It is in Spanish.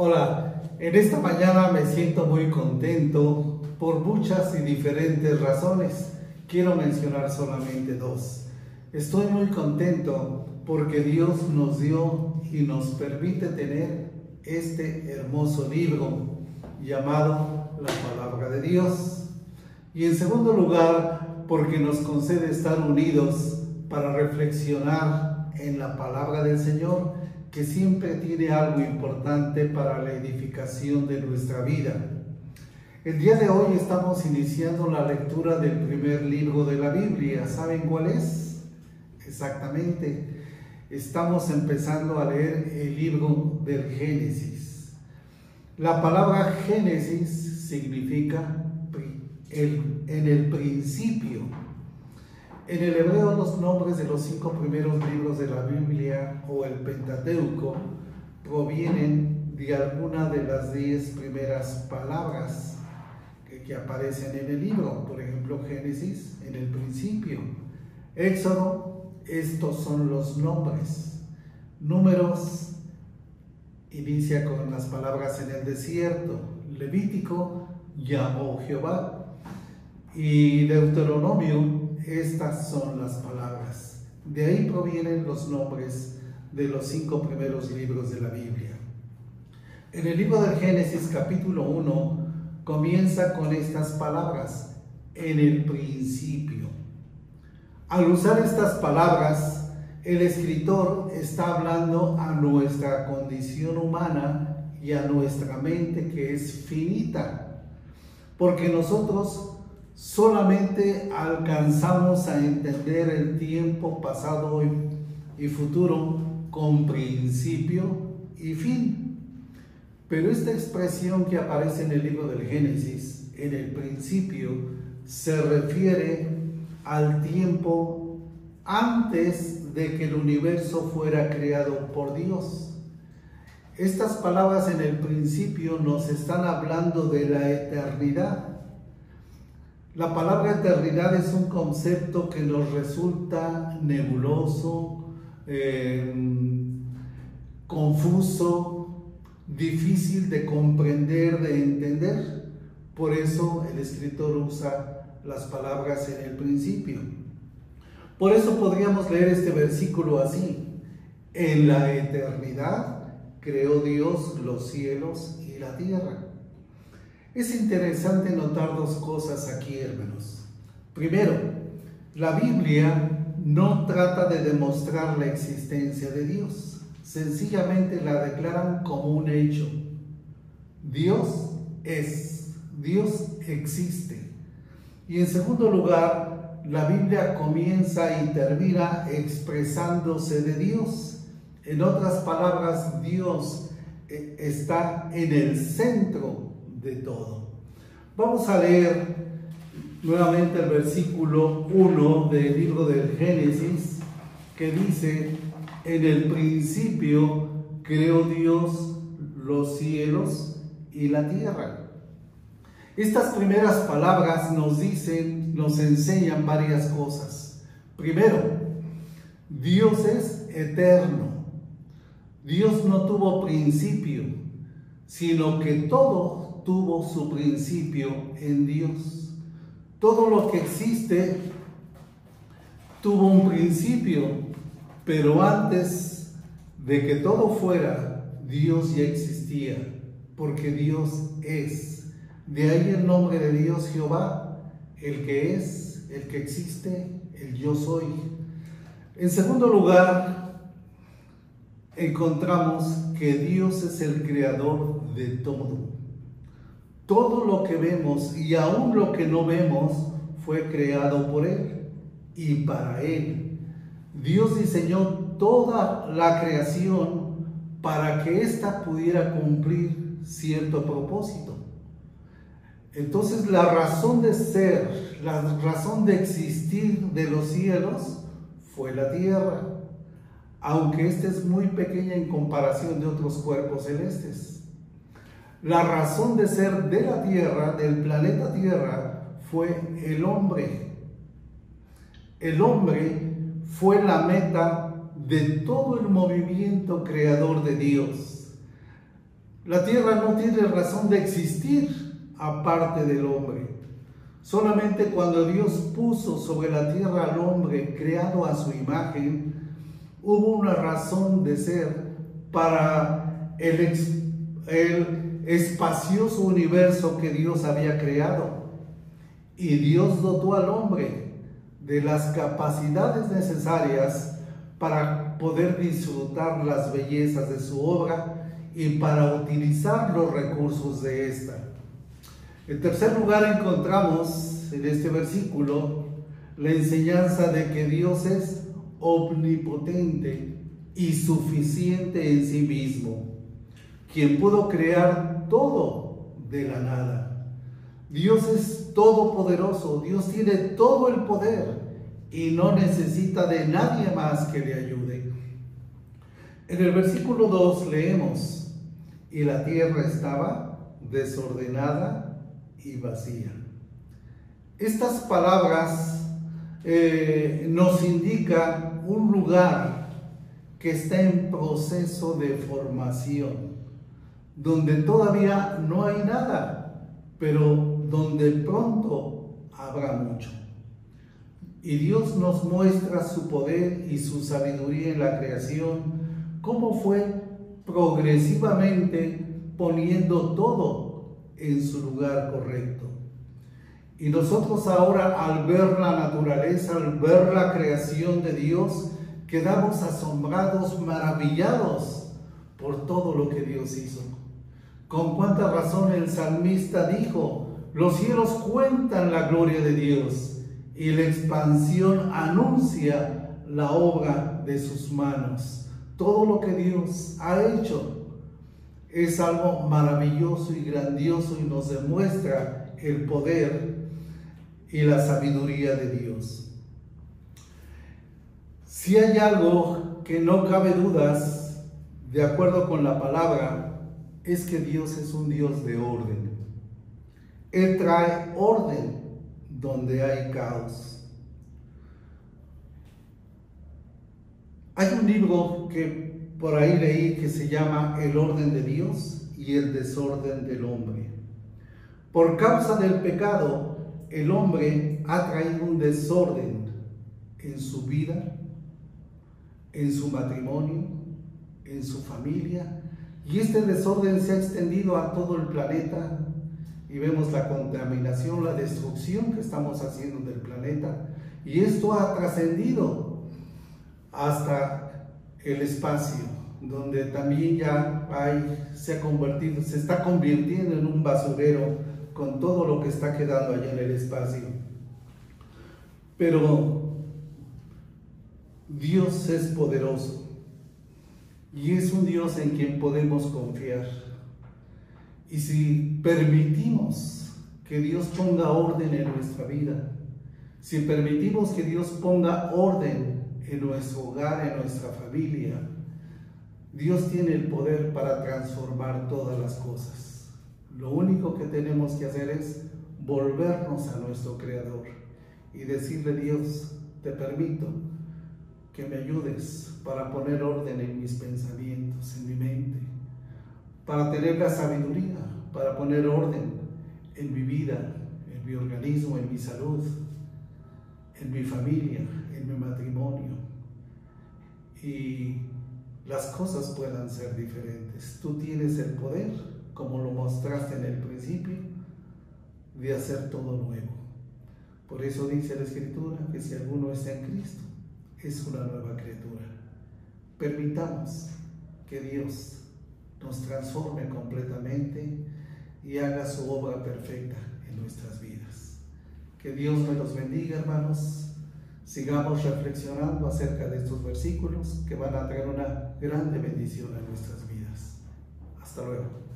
Hola, en esta mañana me siento muy contento por muchas y diferentes razones. Quiero mencionar solamente dos. Estoy muy contento porque Dios nos dio y nos permite tener este hermoso libro llamado la palabra de Dios. Y en segundo lugar, porque nos concede estar unidos para reflexionar en la palabra del Señor que siempre tiene algo importante para la edificación de nuestra vida. El día de hoy estamos iniciando la lectura del primer libro de la Biblia. ¿Saben cuál es? Exactamente. Estamos empezando a leer el libro del Génesis. La palabra Génesis significa en el principio en el hebreo los nombres de los cinco primeros libros de la Biblia o el Pentateuco provienen de alguna de las diez primeras palabras que, aparecen en el libro. Por ejemplo, Génesis, en el principio. Éxodo, estos son los nombres. Números, inicia con las palabras en el desierto. Levítico, llamó Jehová. Y Deuteronomio, estas son las palabras. De ahí provienen los nombres de los cinco primeros libros de la Biblia. En el libro del Génesis capítulo 1 comienza con estas palabras, en el principio. Al usar estas palabras, el escritor está hablando a nuestra condición humana y a nuestra mente que es finita, porque nosotros solamente alcanzamos a entender el tiempo pasado y futuro con principio y fin. Pero esta expresión que aparece en el libro del Génesis, en el principio, se refiere al tiempo antes de que el universo fuera creado por Dios. Estas palabras en el principio nos están hablando de la eternidad la palabra eternidad es un concepto que nos resulta nebuloso, eh, confuso, difícil de comprender, de entender. Por eso el escritor usa las palabras en el principio. Por eso podríamos leer este versículo así. En la eternidad creó Dios los cielos y la tierra. Es interesante notar dos cosas aquí, hermanos. Primero, la Biblia no trata de demostrar la existencia de Dios, sencillamente la declaran como un hecho. Dios es, Dios existe. Y en segundo lugar, la Biblia comienza y termina expresándose de Dios. En otras palabras, Dios eh, está en el centro de todo. Vamos a leer nuevamente el versículo 1 del libro del Génesis que dice, en el principio creó Dios los cielos y la tierra. Estas primeras palabras nos dicen, nos enseñan varias cosas. Primero, Dios es eterno. Dios no tuvo principio, sino que todo tuvo su principio en Dios. Todo lo que existe tuvo un principio, pero antes de que todo fuera, Dios ya existía, porque Dios es. De ahí el nombre de Dios Jehová, el que es, el que existe, el yo soy. En segundo lugar, encontramos que Dios es el creador de todo. Todo lo que vemos y aún lo que no vemos fue creado por Él y para Él. Dios diseñó toda la creación para que ésta pudiera cumplir cierto propósito. Entonces la razón de ser, la razón de existir de los cielos fue la tierra, aunque ésta es muy pequeña en comparación de otros cuerpos celestes. La razón de ser de la Tierra, del planeta Tierra, fue el hombre. El hombre fue la meta de todo el movimiento creador de Dios. La tierra no tiene razón de existir aparte del hombre. Solamente cuando Dios puso sobre la tierra al hombre creado a su imagen, hubo una razón de ser para el, el espacioso universo que Dios había creado. Y Dios dotó al hombre de las capacidades necesarias para poder disfrutar las bellezas de su obra y para utilizar los recursos de esta. En tercer lugar encontramos en este versículo la enseñanza de que Dios es omnipotente y suficiente en sí mismo, quien pudo crear todo de la nada. Dios es todopoderoso, Dios tiene todo el poder y no necesita de nadie más que le ayude. En el versículo 2 leemos, y la tierra estaba desordenada y vacía. Estas palabras eh, nos indican un lugar que está en proceso de formación, donde todavía no hay nada, pero donde pronto habrá mucho. Y Dios nos muestra su poder y su sabiduría en la creación, cómo fue progresivamente poniendo todo en su lugar correcto. Y nosotros ahora al ver la naturaleza, al ver la creación de Dios, quedamos asombrados, maravillados por todo lo que Dios hizo. Con cuánta razón el salmista dijo, los cielos cuentan la gloria de Dios y la expansión anuncia la obra de sus manos. Todo lo que Dios ha hecho es algo maravilloso y grandioso y nos demuestra el poder y la sabiduría de Dios. Si hay algo que no cabe dudas, de acuerdo con la palabra, es que Dios es un Dios de orden. Él trae orden donde hay caos. Hay un libro que por ahí leí que se llama el orden de Dios y el desorden del hombre. Por causa del pecado, el hombre ha traído un desorden en su vida, en su matrimonio, en su familia, y este desorden se ha extendido a todo el planeta. Y vemos la contaminación, la destrucción que estamos haciendo del planeta, y esto ha trascendido hasta el espacio, donde también ya hay, se ha convertido, se está convirtiendo en un basurero con todo lo que está quedando allá en el espacio. Pero Dios es poderoso y es un Dios en quien podemos confiar. Y si permitimos que Dios ponga orden en nuestra vida, si permitimos que Dios ponga orden en nuestro hogar, en nuestra familia. Dios tiene el poder para transformar todas las cosas. Lo único que tenemos que hacer es volvernos a nuestro Creador y decirle, Dios, te permito que me ayudes para poner orden en mis pensamientos, en mi mente, para tener la sabiduría, para poner orden en mi vida, en mi organismo, en mi salud, en mi familia, en mi matrimonio. Y las cosas puedan ser diferentes. Tú tienes el poder, como lo mostraste en el principio, de hacer todo nuevo. Por eso dice la Escritura que si alguno está en Cristo, es una nueva criatura. Permitamos que Dios nos transforme completamente y haga su obra perfecta en nuestras vidas. Que Dios me los bendiga, hermanos. Sigamos reflexionando acerca de estos versículos que van a traer una grande bendición a nuestras vidas. Hasta luego.